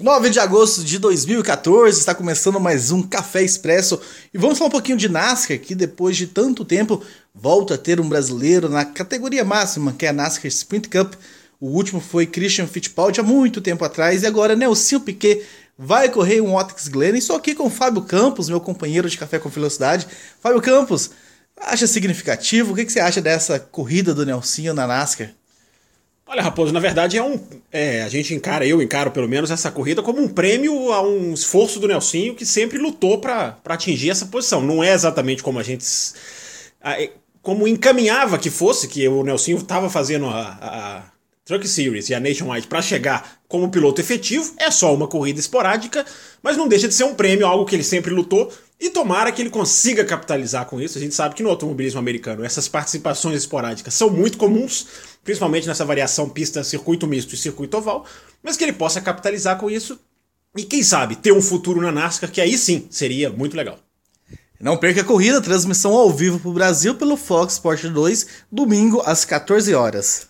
9 de agosto de 2014, está começando mais um Café Expresso e vamos falar um pouquinho de NASCAR, que depois de tanto tempo volta a ter um brasileiro na categoria máxima, que é a NASCAR Sprint Cup. O último foi Christian Fittipaldi há muito tempo atrás e agora Nelson Piquet vai correr um Otis Glen. Estou aqui com o Fábio Campos, meu companheiro de Café com Velocidade. Fábio Campos, acha significativo? O que você acha dessa corrida do Nelson na NASCAR? Olha, Raposo, na verdade é um. É, a gente encara, eu encaro pelo menos essa corrida como um prêmio a um esforço do Nelsinho que sempre lutou para atingir essa posição. Não é exatamente como a gente. Como encaminhava que fosse, que o Nelsinho estava fazendo a, a Truck Series e a Nationwide para chegar como piloto efetivo, é só uma corrida esporádica, mas não deixa de ser um prêmio, algo que ele sempre lutou, e tomara que ele consiga capitalizar com isso. A gente sabe que no automobilismo americano essas participações esporádicas são muito comuns, principalmente nessa variação pista circuito misto e circuito oval, mas que ele possa capitalizar com isso e quem sabe ter um futuro na NASCAR que aí sim seria muito legal. Não perca a corrida, transmissão ao vivo para o Brasil pelo Fox Sport 2, domingo às 14 horas.